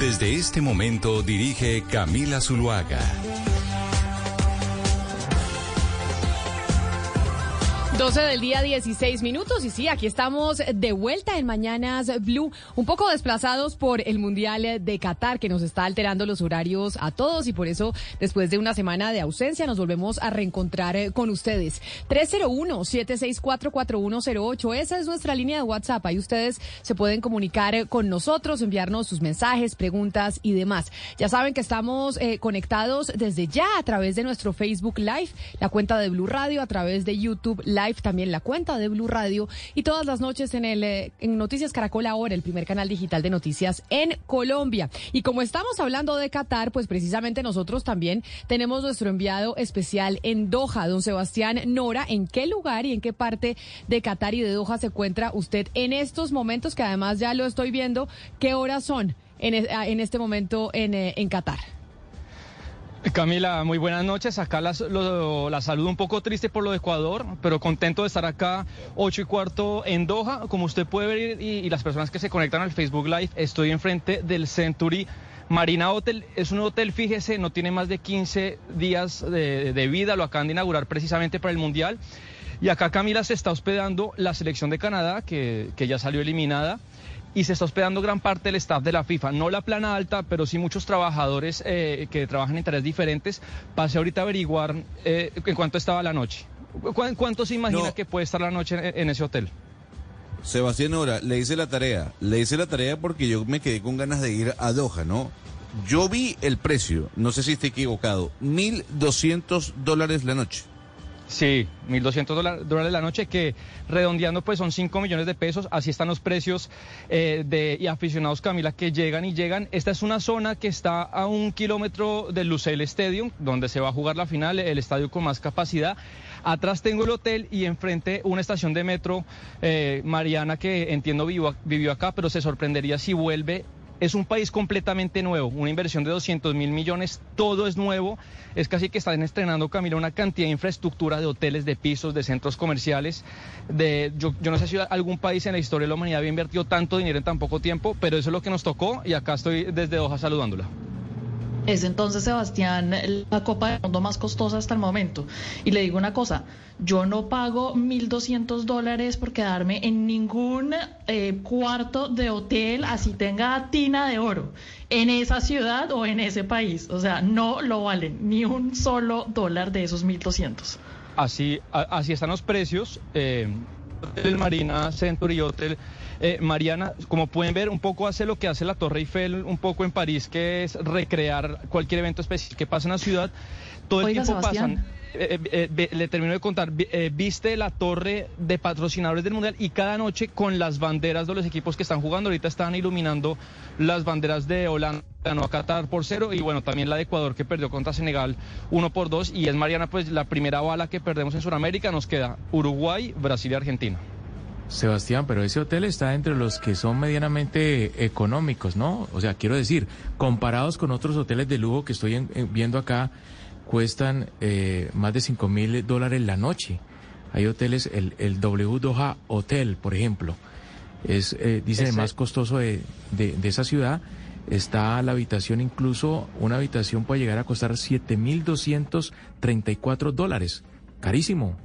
Desde este momento dirige Camila Zuluaga. 12 del día, 16 minutos. Y sí, aquí estamos de vuelta en Mañanas Blue, un poco desplazados por el Mundial de Qatar, que nos está alterando los horarios a todos. Y por eso, después de una semana de ausencia, nos volvemos a reencontrar eh, con ustedes. 301-764-4108. Esa es nuestra línea de WhatsApp. Ahí ustedes se pueden comunicar eh, con nosotros, enviarnos sus mensajes, preguntas y demás. Ya saben que estamos eh, conectados desde ya a través de nuestro Facebook Live, la cuenta de Blue Radio, a través de YouTube Live también la cuenta de Blue Radio y todas las noches en el eh, Noticias Caracol ahora, el primer canal digital de noticias en Colombia. Y como estamos hablando de Qatar, pues precisamente nosotros también tenemos nuestro enviado especial en Doha, don Sebastián Nora. ¿En qué lugar y en qué parte de Qatar y de Doha se encuentra usted en estos momentos que además ya lo estoy viendo? ¿Qué horas son en, en este momento en, eh, en Qatar? Camila, muy buenas noches. Acá la, saludo un poco triste por lo de Ecuador, pero contento de estar acá ocho y cuarto en Doha. Como usted puede ver y, las personas que se conectan al Facebook Live, estoy enfrente del Century Marina Hotel. Es un hotel, fíjese, no tiene más de 15 días de, vida, lo acaban de inaugurar precisamente para el Mundial. Y acá Camila se está hospedando la selección de Canadá, que, que ya salió eliminada y se está hospedando gran parte del staff de la FIFA, no la plana alta, pero sí muchos trabajadores eh, que trabajan en tareas diferentes. Pase ahorita a averiguar eh, en cuánto estaba la noche. ¿Cuánto se imagina que puede estar la noche en, ese hotel? Sebastián Ora, le hice la tarea. Le hice la tarea porque yo me quedé con ganas de ir a Doha, ¿no? Yo vi el precio, no sé si estoy equivocado, 1.200 dólares la noche. Sí, 1.200 dólares la noche, que redondeando pues son 5 millones de pesos. Así están los precios eh, de y aficionados, Camila, que llegan y llegan. Esta es una zona que está a un kilómetro del Lucelle Stadium, donde se va a jugar la final, el estadio con más capacidad. Atrás tengo el hotel y enfrente una estación de metro, eh, Mariana, que entiendo vivió acá, pero se sorprendería si vuelve es un país completamente nuevo, una inversión de 200 mil millones, todo es nuevo. Es casi que están estrenando, Camila, una cantidad de infraestructura de hoteles, de pisos, de centros comerciales. Yo no sé si algún país en la historia de la humanidad había invertido tanto dinero en tan poco tiempo, pero eso es lo que nos tocó y acá estoy desde Doha saludándola. Es entonces, Sebastián, la Copa del Mundo más costosa hasta el momento. Y le digo una cosa, yo no pago 1.200 dólares por quedarme en ningún eh, cuarto de hotel, así tenga tina de oro, en esa ciudad o en ese país. O sea, no lo valen ni un solo dólar de esos 1.200. Así, así están los precios. Eh, el Marina Century Hotel eh, Mariana, como pueden ver, un poco hace lo que hace la Torre Eiffel un poco en París, que es recrear cualquier evento especial que pasa en la ciudad. Todo el tiempo pasan. Eh, eh, le termino de contar, viste la torre de patrocinadores del Mundial y cada noche con las banderas de los equipos que están jugando, ahorita están iluminando las banderas de Holanda, ganó a Qatar por cero y bueno, también la de Ecuador que perdió contra Senegal uno por dos y es Mariana pues la primera bala que perdemos en Sudamérica, nos queda Uruguay, Brasil y Argentina. Sebastián, pero ese hotel está entre los que son medianamente económicos, ¿no? O sea, quiero decir, comparados con otros hoteles de lujo que estoy viendo acá, cuestan eh, más de 5 mil dólares la noche. Hay hoteles, el, el W Doha Hotel, por ejemplo, es, eh, dice, el más costoso de, de, de, esa ciudad. Está la habitación, incluso una habitación puede llegar a costar 7.234 dólares. Carísimo.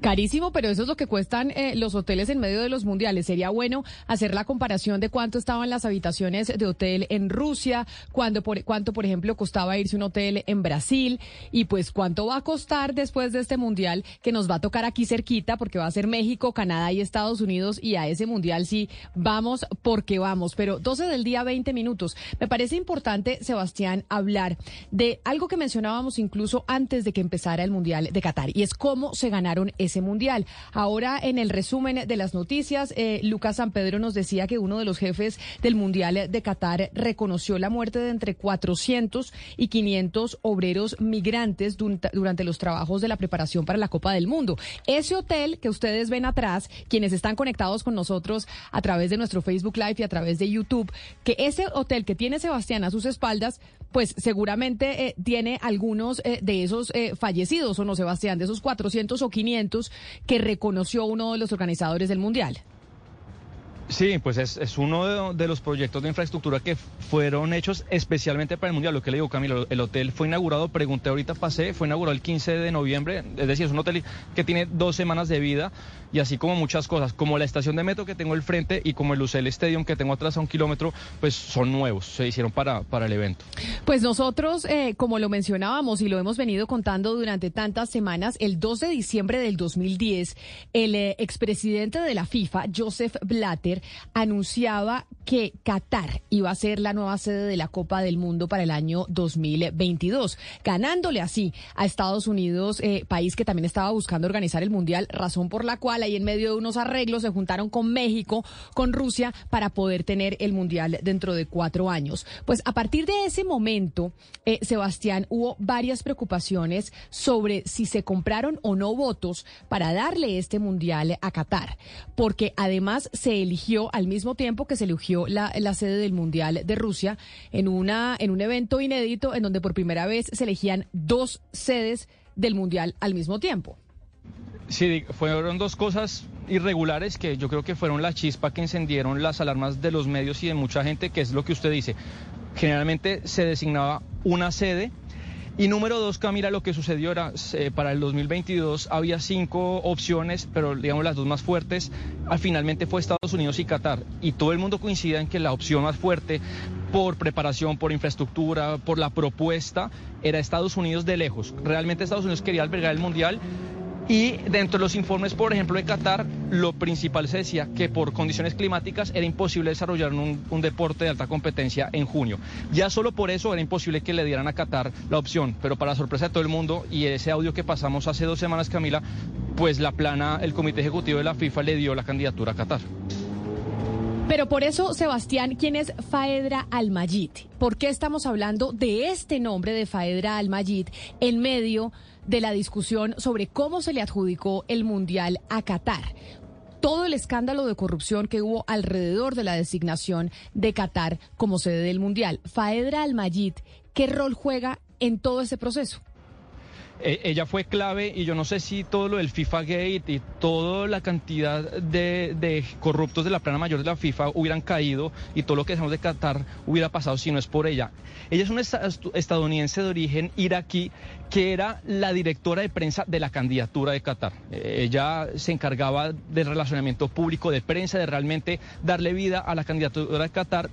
Carísimo, pero eso es lo que cuestan eh, los hoteles en medio de los mundiales. Sería bueno hacer la comparación de cuánto estaban las habitaciones de hotel en Rusia, cuánto por, cuánto, por ejemplo, costaba irse un hotel en Brasil y pues cuánto va a costar después de este mundial que nos va a tocar aquí cerquita porque va a ser México, Canadá y Estados Unidos y a ese mundial sí vamos porque vamos. Pero 12 del día, 20 minutos. Me parece importante, Sebastián, hablar de algo que mencionábamos incluso antes de que empezara el mundial de Qatar y es cómo se ganaron ese mundial. Ahora, en el resumen de las noticias, eh, Lucas San Pedro nos decía que uno de los jefes del mundial de Qatar reconoció la muerte de entre 400 y 500 obreros migrantes durante los trabajos de la preparación para la Copa del Mundo. Ese hotel que ustedes ven atrás, quienes están conectados con nosotros a través de nuestro Facebook Live y a través de YouTube, que ese hotel que tiene Sebastián a sus espaldas, pues seguramente eh, tiene algunos eh, de esos fallecidos, ¿o no, Sebastián? De esos 400 o 500 que reconoció uno de los organizadores del Mundial. Sí, pues es, es uno de, los proyectos de infraestructura que fueron hechos especialmente para el Mundial. Lo que le digo, Camilo, el hotel fue inaugurado, pregunté ahorita, pasé, fue inaugurado el 15 de noviembre, es decir, es un hotel que tiene dos semanas de vida y así como muchas cosas, como la estación de metro que tengo al frente y como el Lucel Stadium que tengo atrás a un kilómetro, pues son nuevos, se hicieron para, para el evento. Pues nosotros, eh, como lo mencionábamos y lo hemos venido contando durante tantas semanas, el 2 de diciembre del 2010, el eh, expresidente de la FIFA, Joseph Blatter, anunciaba que Qatar iba a ser la nueva sede de la Copa del Mundo para el año 2022, ganándole así a Estados Unidos, eh, país que también estaba buscando organizar el Mundial, razón por la cual ahí en medio de unos arreglos se juntaron con México, con Rusia, para poder tener el Mundial dentro de cuatro años. Pues a partir de ese momento, eh, Sebastián, hubo varias preocupaciones sobre si se compraron o no votos para darle este Mundial a Qatar, porque además se eligió al mismo tiempo que se eligió la, la sede del Mundial de Rusia en, una, en un evento inédito en donde por primera vez se elegían dos sedes del Mundial al mismo tiempo. Sí, fueron dos cosas irregulares que yo creo que fueron la chispa que encendieron las alarmas de los medios y de mucha gente, que es lo que usted dice. Generalmente se designaba una sede y número dos, Camila, lo que sucedió era, eh, para el 2022 había cinco opciones, pero digamos las dos más fuertes, al finalmente fue Estados Unidos y Qatar. Y todo el mundo coincide en que la opción más fuerte por preparación, por infraestructura, por la propuesta, era Estados Unidos de lejos. Realmente Estados Unidos quería albergar el Mundial y dentro de los informes, por ejemplo, de Qatar, lo principal se decía que por condiciones climáticas era imposible desarrollar un, deporte de alta competencia en junio. Ya solo por eso era imposible que le dieran a Qatar la opción, pero para sorpresa de todo el mundo, y ese audio que pasamos hace dos semanas, Camila, pues la plana, el Comité Ejecutivo de la FIFA le dio la candidatura a Qatar. Pero por eso, Sebastián, ¿quién es Faedra Almayit? ¿Por qué estamos hablando de este nombre de Faedra Almayit en medio de la discusión sobre cómo se le adjudicó el Mundial a Qatar? todo el escándalo de corrupción que hubo alrededor de la designación de Qatar como sede del Mundial. Faedra Almayit, ¿qué rol juega en todo ese proceso? Eh, ella fue clave y yo no sé si todo lo del FIFA Gate y toda la cantidad de, corruptos de la plana mayor de la FIFA hubieran caído y todo lo que dejamos de Qatar hubiera pasado si no es por ella. Ella es una estadounidense de origen iraquí que era la directora de prensa de la candidatura de Qatar. Eh, ella se encargaba del relacionamiento público de prensa, de realmente darle vida a la candidatura de Qatar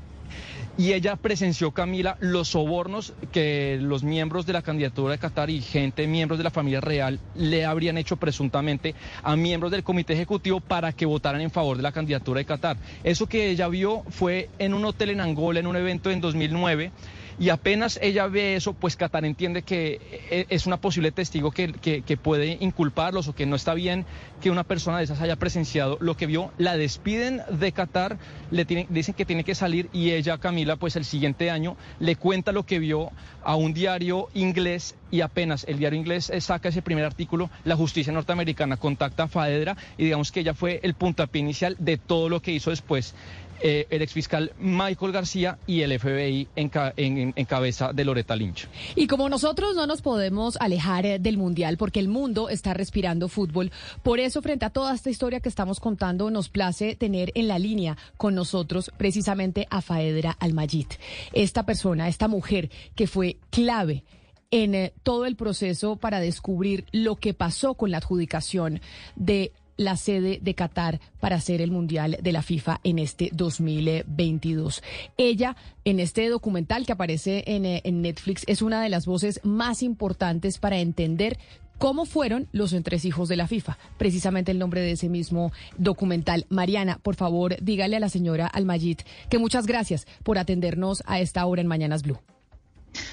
y ella presenció, Camila, los sobornos que los miembros de la candidatura de Qatar y gente, miembros de la familia real, le habrían hecho presuntamente a miembros del comité ejecutivo para que votaran en favor de la candidatura de Qatar. Eso que ella vio fue en un hotel en Angola, en un evento en 2009 y apenas ella ve eso, pues Qatar entiende que eh, es una posible testigo que, que, puede inculparlos o que no está bien que una persona de esas haya presenciado lo que vio. La despiden de Qatar, le dicen que tiene que salir y ella, Camila, pues el siguiente año le cuenta lo que vio a un diario inglés y apenas el diario inglés saca ese primer artículo, la justicia norteamericana contacta a Faedra y digamos que ella fue el puntapié inicial de todo lo que hizo después eh, el exfiscal Michael García y el FBI en, cabeza de Loretta Lynch. Y como nosotros no nos podemos alejar eh, del Mundial porque el mundo está respirando fútbol, por eso frente a toda esta historia que estamos contando, nos place tener en la línea con nosotros precisamente a Faedra Almayit, esta persona, esta mujer que fue clave en eh, todo el proceso para descubrir lo que pasó con la adjudicación de la sede de Qatar para hacer el Mundial de la FIFA en este 2022. Ella, en este documental que aparece en, eh, en, Netflix, es una de las voces más importantes para entender cómo fueron los entresijos de la FIFA. Precisamente el nombre de ese mismo documental. Mariana, por favor, dígale a la señora Almayit que muchas gracias por atendernos a esta hora en Mañanas Blue.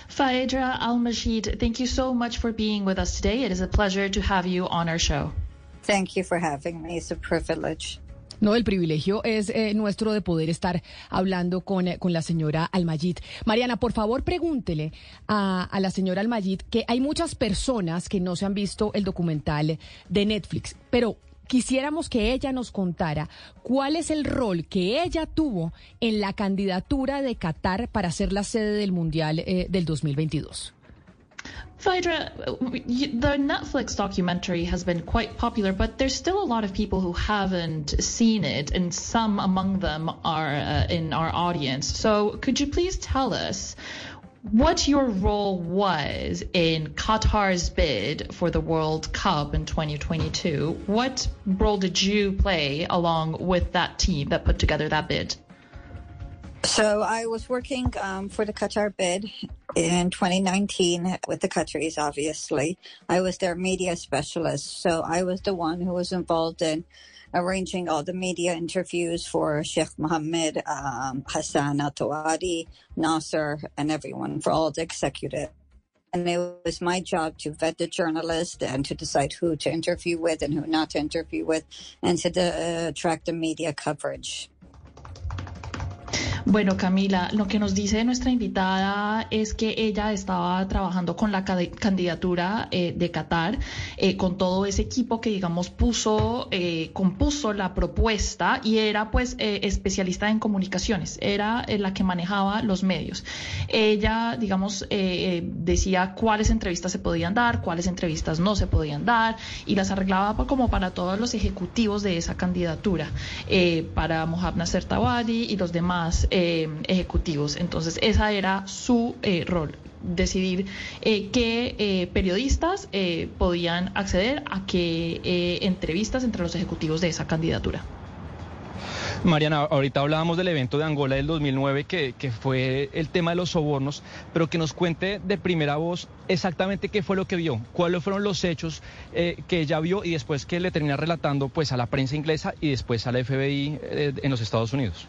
Faedra Al-Majid, thank you so much for being with us today. It is a pleasure to have you on our show. Thank you for having me. It's a privilege. No, el privilegio es eh, nuestro de poder estar hablando con, eh, con la señora Almayit. Mariana, por favor, pregúntele a, a, la señora Almayit que hay muchas personas que no se han visto el documental de Netflix, pero quisiéramos que ella nos contara cuál es el rol que ella tuvo en la candidatura de Qatar para ser la sede del Mundial eh, del 2022. Phaedra, the Netflix documentary has been quite popular, but there's still a lot of people who haven't seen it, and some among them are uh, in our audience. So, could you please tell us what your role was in Qatar's bid for the World Cup in 2022? What role did you play along with that team that put together that bid? So I was working um, for the Qatar bid in 2019 with the Qataris, obviously. I was their media specialist. So I was the one who was involved in arranging all the media interviews for Sheikh Mohammed, um, Hassan Al Tawadi, Nasser, and everyone for all the executive. And it was my job to vet the journalist and to decide who to interview with and who not to interview with and to uh, attract the media coverage. Bueno, Camila, lo que nos dice nuestra invitada es que ella estaba trabajando con la candidatura eh, de Qatar, eh, con todo ese equipo que, digamos, puso, eh, compuso la propuesta y era, pues, especialista en comunicaciones, era la que manejaba los medios. Ella, digamos, decía cuáles entrevistas se podían dar, cuáles entrevistas no se podían dar y las arreglaba como para todos los ejecutivos de esa candidatura, para Mohamed Nasser Tawadi y los demás eh, ejecutivos. Entonces, esa era su eh, rol decidir eh, qué periodistas podían acceder a qué entrevistas entre los ejecutivos de esa candidatura. Mariana, ahorita hablábamos del evento de Angola del 2009, que, fue el tema de los sobornos, pero que nos cuente de primera voz exactamente qué fue lo que vio, cuáles fueron los hechos que ella vio y después que le termina relatando pues a la prensa inglesa y después a la FBI en los Estados Unidos.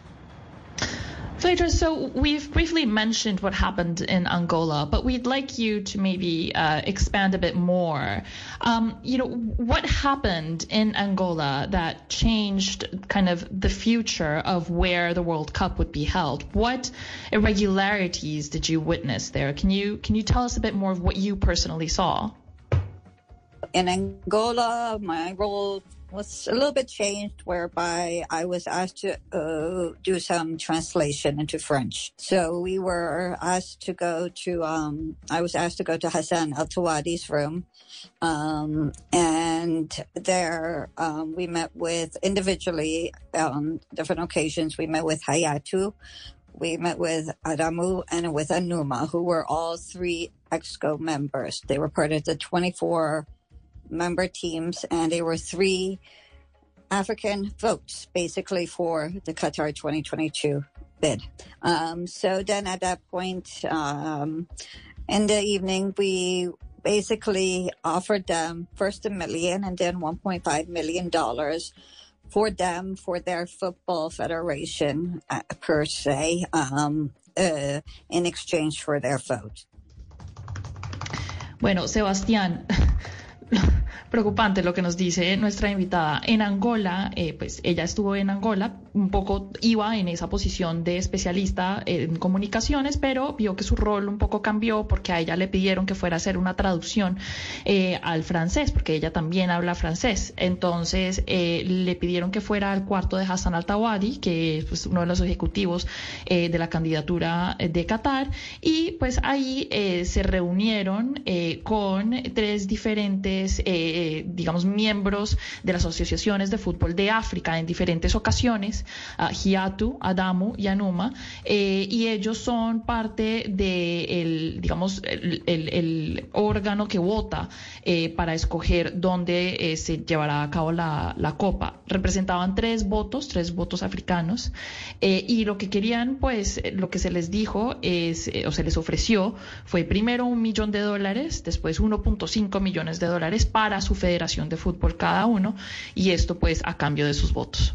So we've briefly mentioned what happened in Angola, but we'd like you to maybe uh, expand a bit more. Um, you know, what happened in Angola that changed kind of the future of where the World Cup would be held? What irregularities did you witness there? Can you can you tell us a bit more of what you personally saw? In Angola, my role was a little bit changed whereby I was asked to uh, do some translation into French. So we were asked to go to, um, I was asked to go to Hassan Al Tawadi's room. Um, and there um, we met with individually on different occasions. We met with Hayatu, we met with Adamu, and with Anuma, who were all three EXCO members. They were part of the 24 member teams, and there were three African votes basically for the Qatar 2022 bid. Um, so then at that point, um, in the evening, we basically offered them first a million and then 1.5 million dollars for them for their football federation uh, per se um, uh, in exchange for their vote. Bueno, Sebastián, preocupante lo que nos dice nuestra invitada. En Angola, eh, pues ella estuvo en Angola, un poco iba en esa posición de especialista en comunicaciones, pero vio que su rol un poco cambió porque a ella le pidieron que fuera a hacer una traducción eh, al francés, porque ella también habla francés. Entonces eh, le pidieron que fuera al cuarto de Hassan Al-Tawadi, que es pues, uno de los ejecutivos de la candidatura de Qatar, y pues ahí se reunieron con tres diferentes eh, digamos, miembros de las asociaciones de fútbol de África en diferentes ocasiones, uh, Hiatu, Adamu y Anuma, eh, y ellos son parte del, digamos, el, órgano que vota eh, para escoger dónde eh, se llevará a cabo la, copa. Representaban tres votos, tres votos africanos, eh, y lo que querían, pues, lo que se les dijo o se les ofreció, fue primero un millón de dólares, después 1.5 millones de dólares para su federación de fútbol cada uno y esto pues a cambio de sus votos.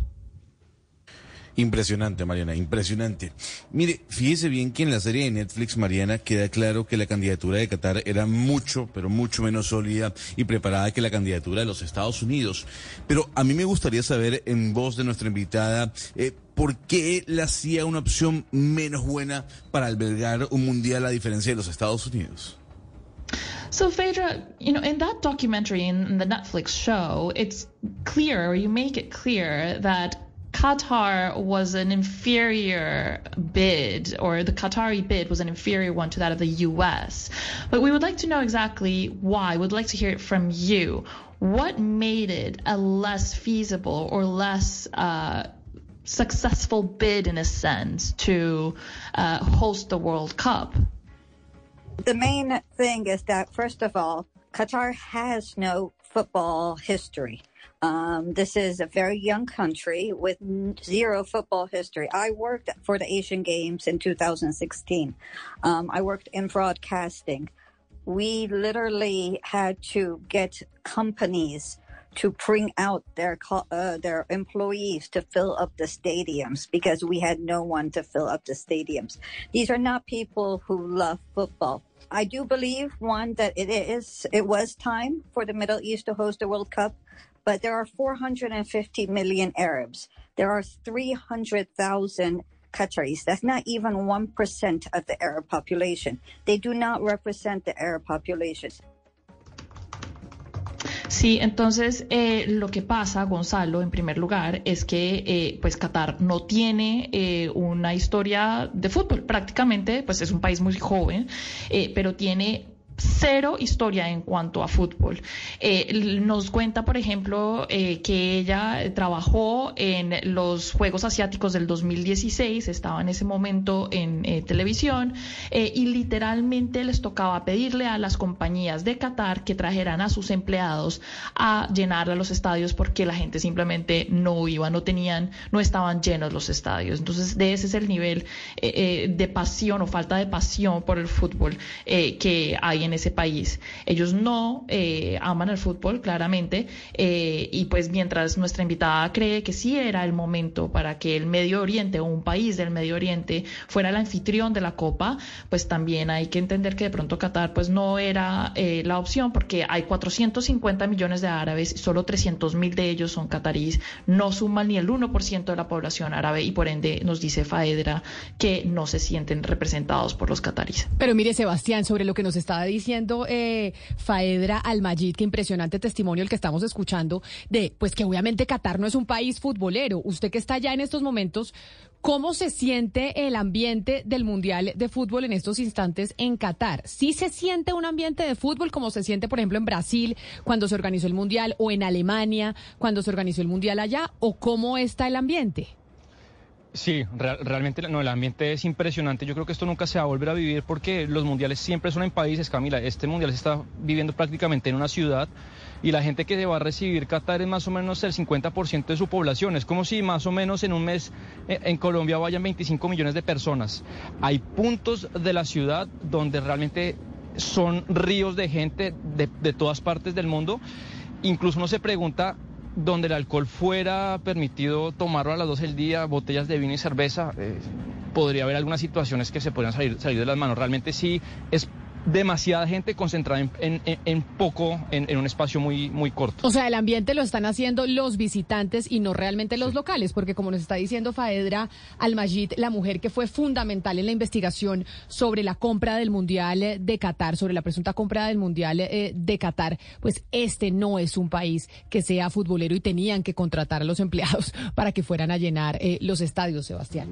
Impresionante, Mariana, impresionante. Mire, fíjese bien que en la serie de Netflix, Mariana, queda claro que la candidatura de Qatar era mucho, pero mucho menos sólida y preparada que la candidatura de los Estados Unidos. Pero a mí me gustaría saber, en voz de nuestra invitada, eh, ¿por qué la hacía una opción menos buena para albergar un mundial a diferencia de los Estados Unidos? So Phaedra, you know, in that documentary in, the Netflix show, it's clear, or you make it clear that Qatar was an inferior bid, or the Qatari bid was an inferior one to that of the U.S. But we would like to know exactly why. We'd like to hear it from you. What made it a less feasible or less uh, successful bid, in a sense, to uh, host the World Cup? The main thing is that, first of all, Qatar has no football history. Um, this is a very young country with zero football history. I worked for the Asian Games in 2016. Um, I worked in broadcasting. We literally had to get companies to bring out their uh, their employees to fill up the stadiums because we had no one to fill up the stadiums. These are not people who love football. I do believe one that it is it was time for the Middle East to host the World Cup, but there are 450 million Arabs. There are 300,000 Qataris. That's not even 1% of the Arab population. They do not represent the Arab population. Sí, entonces eh, lo que pasa, Gonzalo, en primer lugar, es que eh, pues Qatar no tiene eh, una historia de fútbol. Prácticamente, pues es un país muy joven, eh, pero tiene cero historia en cuanto a fútbol. Eh, nos cuenta, por ejemplo, eh, que ella trabajó en los Juegos Asiáticos del 2016, estaba en ese momento en eh, televisión y literalmente les tocaba pedirle a las compañías de Qatar que trajeran a sus empleados a llenar los estadios porque la gente simplemente no iba, no tenían, no estaban llenos los estadios. Entonces, de ese es el nivel de pasión o falta de pasión por el fútbol que hay en en ese país. Ellos no eh, aman el fútbol, claramente, eh, y pues mientras nuestra invitada cree que sí era el momento para que el Medio Oriente o un país del Medio Oriente fuera el anfitrión de la Copa, pues también hay que entender que de pronto Qatar pues no era eh, la opción porque hay 450 millones de árabes, solo 300 mil de ellos son cataríes, no suman ni el 1% de la población árabe y por ende nos dice Faedra que no se sienten representados por los cataríes. Pero mire Sebastián, sobre lo que nos estaba diciendo, diciendo eh, Faedra Almajid, qué impresionante testimonio el que estamos escuchando de, pues que obviamente Qatar no es un país futbolero. Usted que está allá en estos momentos, ¿cómo se siente el ambiente del Mundial de Fútbol en estos instantes en Qatar? ¿Sí se siente un ambiente de fútbol como se siente, por ejemplo, en Brasil cuando se organizó el Mundial o en Alemania cuando se organizó el Mundial allá? ¿O cómo está el ambiente? Sí, realmente no, el ambiente es impresionante. Yo creo que esto nunca se va a volver a vivir porque los mundiales siempre son en países, Camila. Este mundial se está viviendo prácticamente en una ciudad y la gente que se va a recibir Qatar es más o menos el 50% de su población. Es como si más o menos en un mes eh, en Colombia vayan 25 millones de personas. Hay puntos de la ciudad donde realmente son ríos de gente de, de todas partes del mundo. Incluso uno se pregunta donde el alcohol fuera permitido tomarlo a las 12 del día, botellas de vino y cerveza, eh, podría haber algunas situaciones que se podrían salir, salir de las manos. Realmente sí es demasiada gente concentrada en, poco, en, un espacio muy, muy corto. O sea, el ambiente lo están haciendo los visitantes y no realmente los locales, porque como nos está diciendo Faedra Almajid, la mujer que fue fundamental en la investigación sobre la compra del Mundial de Qatar, sobre la presunta compra del Mundial eh, de Qatar, pues este no es un país que sea futbolero y tenían que contratar a los empleados para que fueran a llenar eh, los estadios, Sebastián.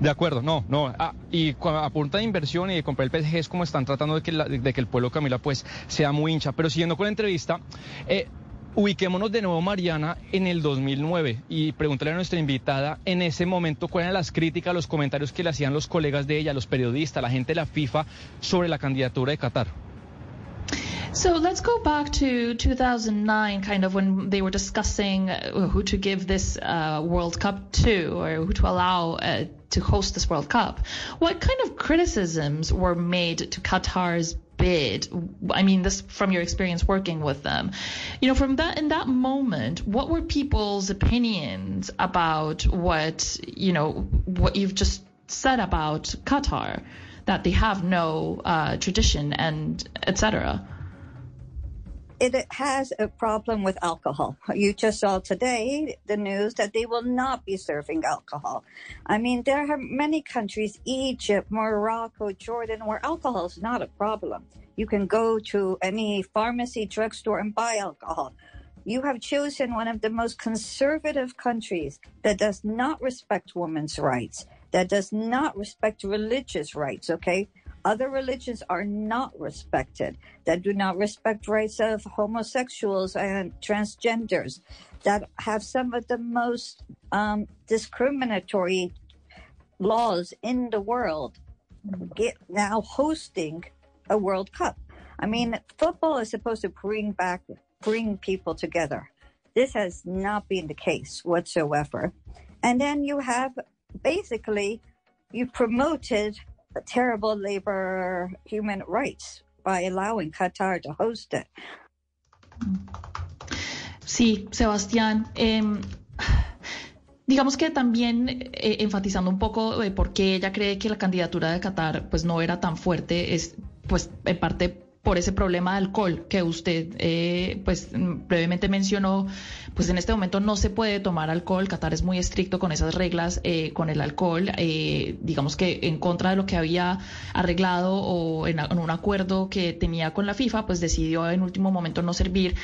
De acuerdo, no, no. Ah, y a punta de inversión y de comprar el PSG es como están tratando de que, de que el pueblo Camila pues sea muy hincha. Pero siguiendo con la entrevista, eh, ubiquémonos de nuevo, Mariana, en el 2009 y pregúntale a nuestra invitada en ese momento cuáles eran las críticas, los comentarios que le hacían los colegas de ella, los periodistas, la gente de la FIFA sobre la candidatura de Qatar. So let's go back to 2009, kind of when they were discussing uh, who to give this uh, World Cup to or who to allow uh, to host this World Cup. What kind of criticisms were made to Qatar's bid? I mean this from your experience working with them. You know from that in that moment what were people's opinions about what you know what you've just said about qatar that they have no uh, tradition and etc it has a problem with alcohol. You just saw today the news that they will not be serving alcohol. I mean, there are many countries, Egypt, Morocco, Jordan, where alcohol is not a problem. You can go to any pharmacy, drugstore, and buy alcohol. you have chosen one of the most conservative countries that does not respect women's rights, that does not respect religious rights, okay? Other religions are not respected, that do not respect rights of homosexuals and transgenders, that have some of the most um, discriminatory laws in the world, get now hosting a World Cup. I mean, football is supposed to bring back, bring people together. This has not been the case whatsoever. And then you have basically, you promoted terrible labor human rights by allowing Qatar to host it. Sí, Sebastián. Eh, digamos que también eh, enfatizando un poco de por qué ella cree que la candidatura de Qatar pues no era tan fuerte, es pues en parte por ese problema de alcohol que usted eh, pues brevemente mencionó, pues en este momento no se puede tomar alcohol. Qatar es muy estricto con esas reglas eh, con el alcohol, eh, digamos que en contra de lo que había arreglado o en, en, un acuerdo que tenía con la FIFA, pues decidió en último momento no servir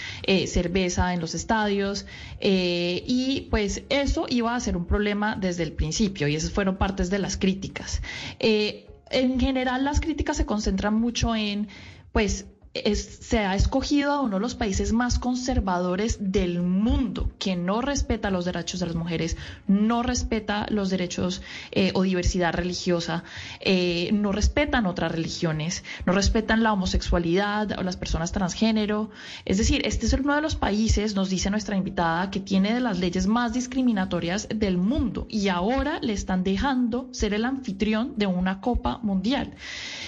cerveza en los estadios y pues eso iba a ser un problema desde el principio y esas fueron partes de las críticas. en general las críticas se concentran mucho en pues se ha escogido a uno de los países más conservadores del mundo, que no respeta los derechos de las mujeres, no respeta los derechos eh, o diversidad religiosa, eh, no respetan otras religiones, no respetan la homosexualidad o las personas transgénero. Es decir, este es uno de los países, nos dice nuestra invitada, que tiene de las leyes más discriminatorias del mundo y ahora le están dejando ser el anfitrión de una Copa Mundial.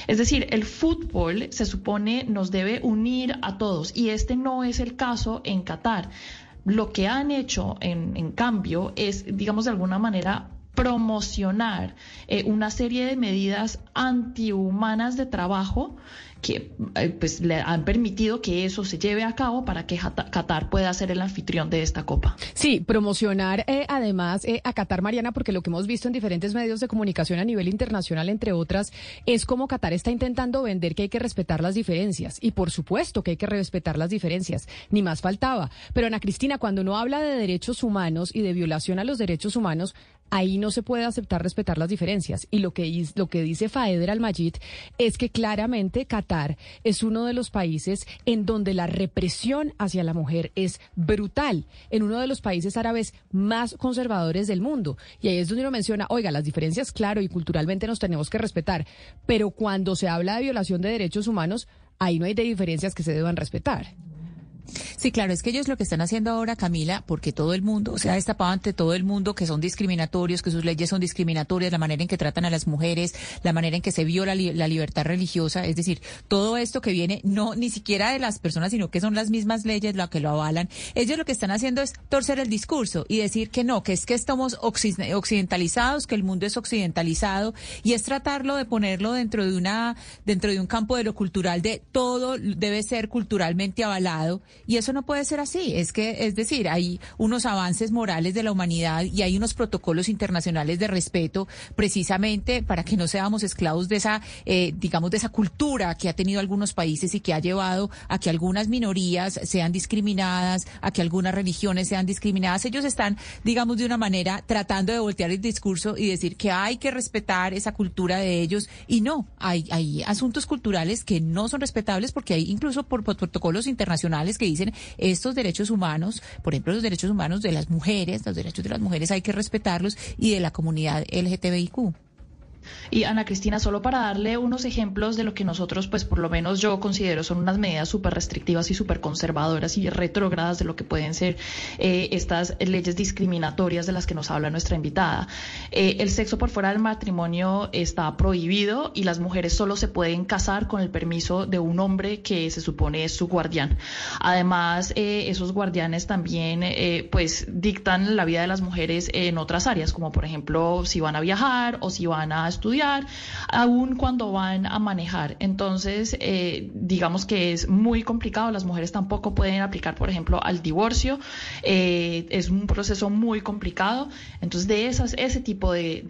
Es decir, el fútbol se supone nos debe unir a todos y este no es el caso en Qatar. Lo que han hecho, en, en cambio, es, digamos, de alguna manera promocionar eh, una serie de medidas antihumanas de trabajo que eh, pues le han permitido que eso se lleve a cabo para que Qatar pueda ser el anfitrión de esta copa. Sí, promocionar eh, además eh, a Qatar, Mariana, porque lo que hemos visto en diferentes medios de comunicación a nivel internacional, entre otras, es como Qatar está intentando vender que hay que respetar las diferencias. Y por supuesto que hay que respetar las diferencias, ni más faltaba. Pero Ana Cristina, cuando uno habla de derechos humanos y de violación a los derechos humanos, ahí no se puede aceptar respetar las diferencias. Y lo que, lo que dice Faeder al-Majid es que claramente Qatar es uno de los países en donde la represión hacia la mujer es brutal, en uno de los países árabes más conservadores del mundo. Y ahí es donde uno menciona, oiga, las diferencias, claro, y culturalmente nos tenemos que respetar, pero cuando se habla de violación de derechos humanos, ahí no hay de diferencias que se deban respetar. Sí, claro, es que ellos lo que están haciendo ahora, Camila, porque todo el mundo, o sea, destapado ante todo el mundo que son discriminatorios, que sus leyes son discriminatorias, la manera en que tratan a las mujeres, la manera en que se viola la libertad religiosa, es decir, todo esto que viene no ni siquiera de las personas, sino que son las mismas leyes las que lo avalan. Ellos lo que están haciendo es torcer el discurso y decir que no, que es que estamos occidentalizados, que el mundo es occidentalizado y es tratarlo de ponerlo dentro de una dentro de un campo de lo cultural de todo debe ser culturalmente avalado y eso no puede ser así. Es que, es decir, hay unos avances morales de la humanidad y hay unos protocolos internacionales de respeto precisamente para que no seamos esclavos de esa, eh, digamos, de esa cultura que ha tenido algunos países y que ha llevado a que algunas minorías sean discriminadas, a que algunas religiones sean discriminadas. Ellos están, digamos, de una manera tratando de voltear el discurso y decir que hay que respetar esa cultura de ellos y no, hay, hay asuntos culturales que no son respetables porque hay incluso por, por protocolos internacionales que dicen estos derechos humanos, por ejemplo, los derechos humanos de las mujeres, los derechos de las mujeres hay que respetarlos y de la comunidad LGTBIQ. Y Ana Cristina, solo para darle unos ejemplos de lo que nosotros, pues por lo menos yo considero son unas medidas súper restrictivas y súper conservadoras y retrógradas de lo que pueden ser eh, estas leyes discriminatorias de las que nos habla nuestra invitada. Eh, el sexo por fuera del matrimonio está prohibido y las mujeres solo se pueden casar con el permiso de un hombre que se supone es su guardián. Además, eh, esos guardianes también, pues, dictan la vida de las mujeres en otras áreas, como por ejemplo si van a viajar o si van a estudiar, aún cuando van a manejar. Entonces, eh, digamos que es muy complicado. Las mujeres tampoco pueden aplicar, por ejemplo, al divorcio. Eh, es un proceso muy complicado. Entonces, de esas, ese tipo de,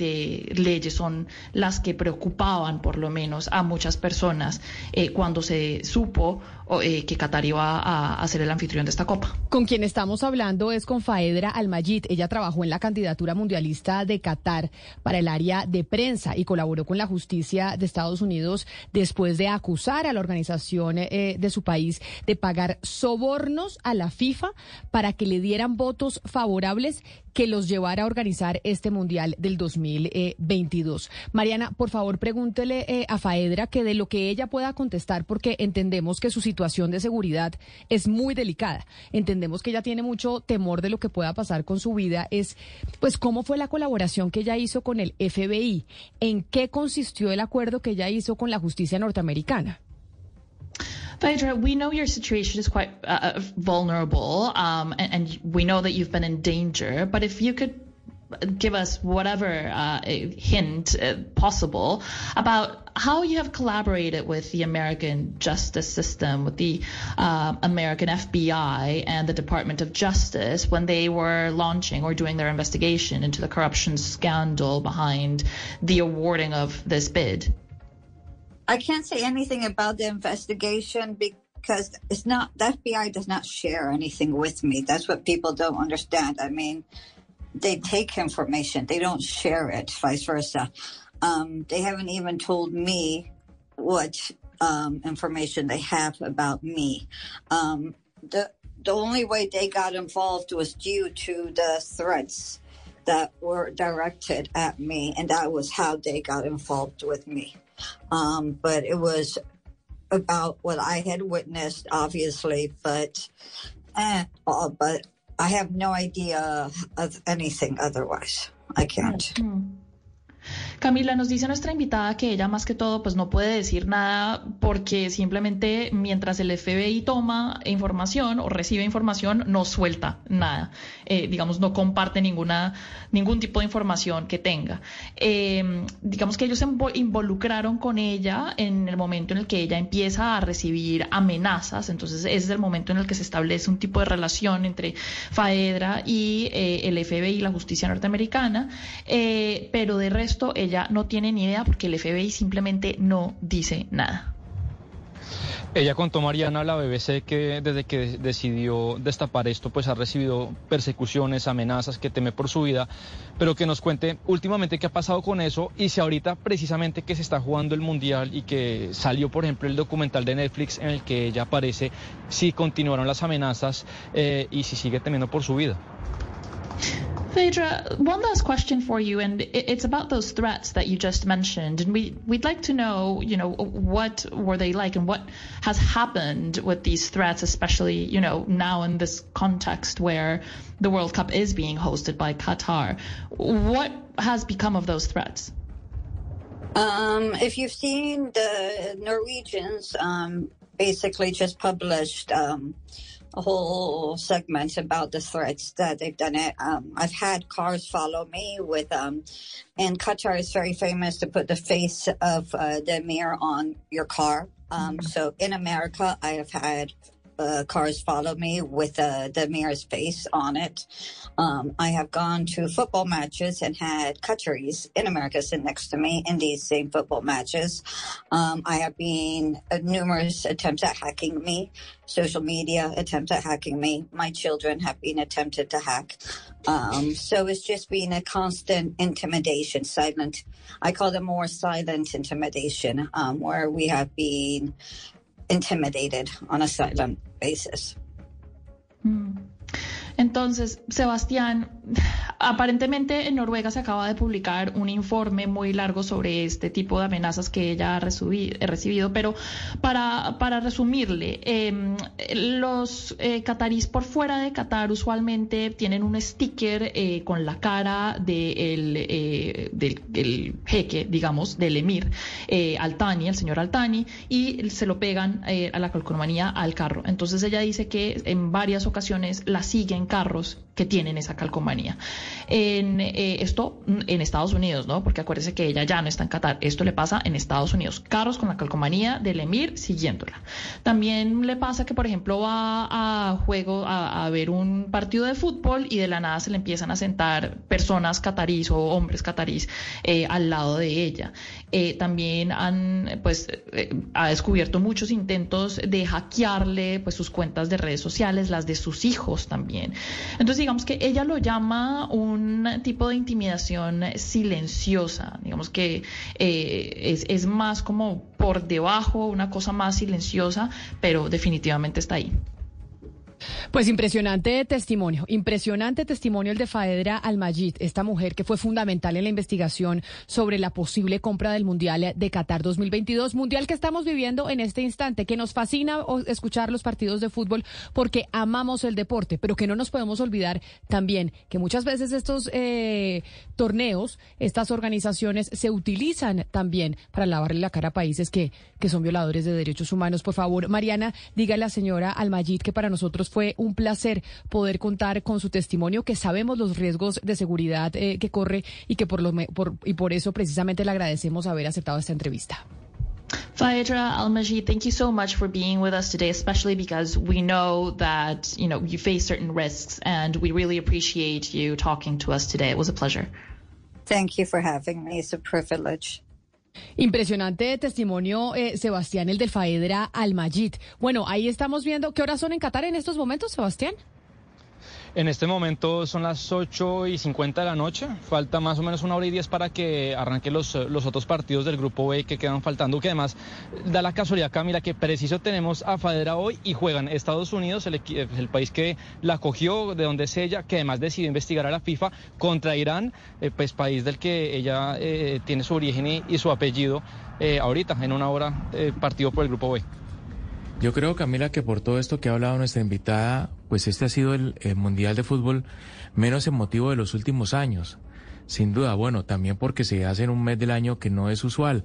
leyes son las que preocupaban, por lo menos, a muchas personas eh, cuando se supo que Qatar iba a, a ser el anfitrión de esta copa. Con quien estamos hablando es con Faedra Almayid. Ella trabajó en la candidatura mundialista de Qatar para el área de prensa y colaboró con la justicia de Estados Unidos después de acusar a la organización eh, de su país de pagar sobornos a la FIFA para que le dieran votos favorables que los llevara a organizar este Mundial del 2022. Mariana, por favor, pregúntele eh, a Faedra que de lo que ella pueda contestar, porque entendemos que su situación de seguridad es muy delicada. Entendemos que ella tiene mucho temor de lo que pueda pasar con su vida. Es, pues, ¿cómo fue la colaboración que ella hizo con el FBI? ¿En qué consistió el acuerdo que ella hizo con la justicia norteamericana? Phaedra, we know your situation is quite uh, vulnerable, um, and, and, we know that you've been in danger. But if you could give us whatever uh, hint uh, possible about how you have collaborated with the American justice system, with the uh, American FBI and the Department of Justice when they were launching or doing their investigation into the corruption scandal behind the awarding of this bid. I can't say anything about the investigation because it's not the FBI does not share anything with me. That's what people don't understand. I mean, they take information, they don't share it, vice versa. Um, they haven't even told me what um, information they have about me. Um, the the only way they got involved was due to the threats that were directed at me, and that was how they got involved with me. Um, but it was about what I had witnessed, obviously, but, eh, uh, but I have no idea of anything otherwise. I can't. Mm-hmm. Camila, nos dice nuestra invitada que ella más que todo pues no puede decir nada porque simplemente mientras el FBI toma información o recibe información no suelta nada, eh, digamos no comparte ninguna, ningún tipo de información que tenga. Eh, digamos que ellos se involucraron con ella en el momento en el que ella empieza a recibir amenazas, entonces ese es el momento en el que se establece un tipo de relación entre Faedra y eh, el FBI y la justicia norteamericana, pero de resto ella no tiene ni idea porque el FBI simplemente no dice nada. Ella contó Mariana a la BBC que desde que decidió destapar esto, pues ha recibido persecuciones, amenazas, que teme por su vida, pero que nos cuente últimamente qué ha pasado con eso y si ahorita precisamente que se está jugando el Mundial y que salió, por ejemplo, el documental de Netflix en el que ella aparece, si continuaron las amenazas eh, y si sigue temiendo por su vida. Phaedra, one last question for you, and it's about those threats that you just mentioned, and we we'd like to know, you know, what were they like, and what has happened with these threats, especially, you know, now in this context where the World Cup is being hosted by Qatar. What has become of those threats? Um, if you've seen the Norwegians, um, basically just published. Um, whole segment about the threats that they've done it. Um, I've had cars follow me with, um, and Qatar is very famous to put the face of uh, the mirror on your car. Um, so in America, I have had uh, cars follow me with uh, the mayor's face on it. Um, I have gone to football matches and had Qataris in America sit next to me in these same football matches. Um, I have been uh, numerous attempts at hacking me, social media attempts at hacking me. My children have been attempted to hack. Um, so it's just been a constant intimidation, silent. I call them more silent intimidation, um, where we have been intimidated on a silent basis. Mm. Entonces, Sebastián, aparentemente en Noruega se acaba de publicar un informe muy largo sobre este tipo de amenazas que ella ha recibido, pero para, para resumirle, em, los eh, por fuera de Qatar usualmente tienen un sticker eh, con la cara de el, eh, del, jeque, digamos, del emir Altani, el señor Altani, y se lo pegan a la calcomanía al carro. Entonces ella dice que en varias ocasiones la siguen carro carros que tienen esa calcomanía. En eh, esto en Estados Unidos, ¿no? Porque acuérdese que ella ya no está en Qatar. Esto le pasa en Estados Unidos. Carros con la calcomanía del Emir siguiéndola. También le pasa que, por ejemplo, va a juego a, ver un partido de fútbol y de la nada se le empiezan a sentar personas catarís o hombres catarís eh, al lado de ella. Eh, también han, pues, ha descubierto muchos intentos de hackearle, pues, sus cuentas de redes sociales, las de sus hijos también. Entonces, digamos que ella lo llama un tipo de intimidación silenciosa, digamos que eh, es, es más como por debajo, una cosa más silenciosa, pero definitivamente está ahí. Pues impresionante testimonio, impresionante testimonio el de Faedra Almajid, esta mujer que fue fundamental en la investigación sobre la posible compra del Mundial de Qatar 2022, Mundial que estamos viviendo en este instante, que nos fascina escuchar los partidos de fútbol porque amamos el deporte, pero que no nos podemos olvidar también que muchas veces estos eh, torneos, estas organizaciones se utilizan también para lavarle la cara a países que, que son violadores de derechos humanos. Por favor, Mariana, diga a la señora Almajid que para nosotros fue un placer poder contar con su testimonio, que sabemos los riesgos de seguridad eh, que corre y que por, lo, por, y por eso precisamente le agradecemos haber aceptado esta entrevista. Faedra Al-Majid, thank you so much for being with us today, especially because we know that, you know, you face certain risks and we really appreciate you talking to us today. It was a pleasure. Thank you for having me. It's a privilege. Impresionante testimonio, eh, Sebastián, el del Faedra Almajid. Bueno, ahí estamos viendo. ¿Qué horas son en Qatar en estos momentos, Sebastián? En este momento son las 8 y 50 de la noche. Falta más o menos una hora y diez para que arranquen los, los otros partidos del grupo B que quedan faltando. Que además da la casualidad, Camila, que preciso tenemos a Fadera hoy y juegan Estados Unidos, el, el país que la cogió, de donde es ella, que además decidió investigar a la FIFA contra Irán, eh, pues país del que ella eh, tiene su origen y, su apellido. Eh, ahorita, en una hora, partido por el grupo B. Yo creo, Camila, que por todo esto que ha hablado nuestra invitada, pues este ha sido el, Mundial de Fútbol menos emotivo de los últimos años. Sin duda, bueno, también porque se hace en un mes del año que no es usual.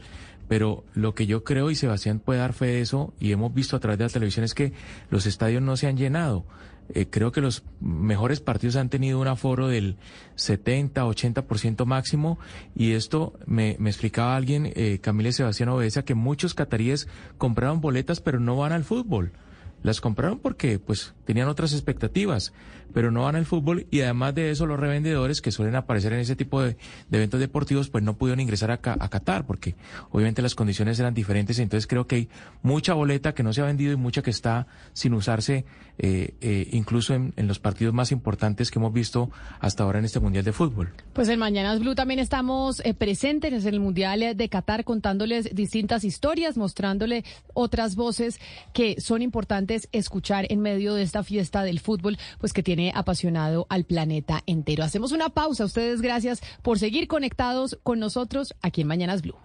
Pero lo que yo creo, y Sebastián puede dar fe de eso, y hemos visto a través de la televisión, es que los estadios no se han llenado. Eh, creo que los mejores partidos han tenido un aforo del 70, 80% máximo y esto me, me explicaba alguien, eh, Camila Sebastián Obedeza, que muchos cataríes compraron boletas pero no van al fútbol. Las compraron porque pues tenían otras expectativas, pero no van al fútbol y además de eso los revendedores que suelen aparecer en ese tipo de, eventos deportivos pues no pudieron ingresar a, a, Qatar porque obviamente las condiciones eran diferentes, entonces creo que hay mucha boleta que no se ha vendido y mucha que está sin usarse eh, eh, incluso en, los partidos más importantes que hemos visto hasta ahora en este Mundial de Fútbol. Pues en Mañanas Blue también estamos eh, presentes en el Mundial de Qatar contándoles distintas historias, mostrándole otras voces que son importantes escuchar en medio de esta fiesta del fútbol, pues que apasionado al planeta entero. Hacemos una pausa. Ustedes gracias por seguir conectados con nosotros aquí en Mañanas Blue.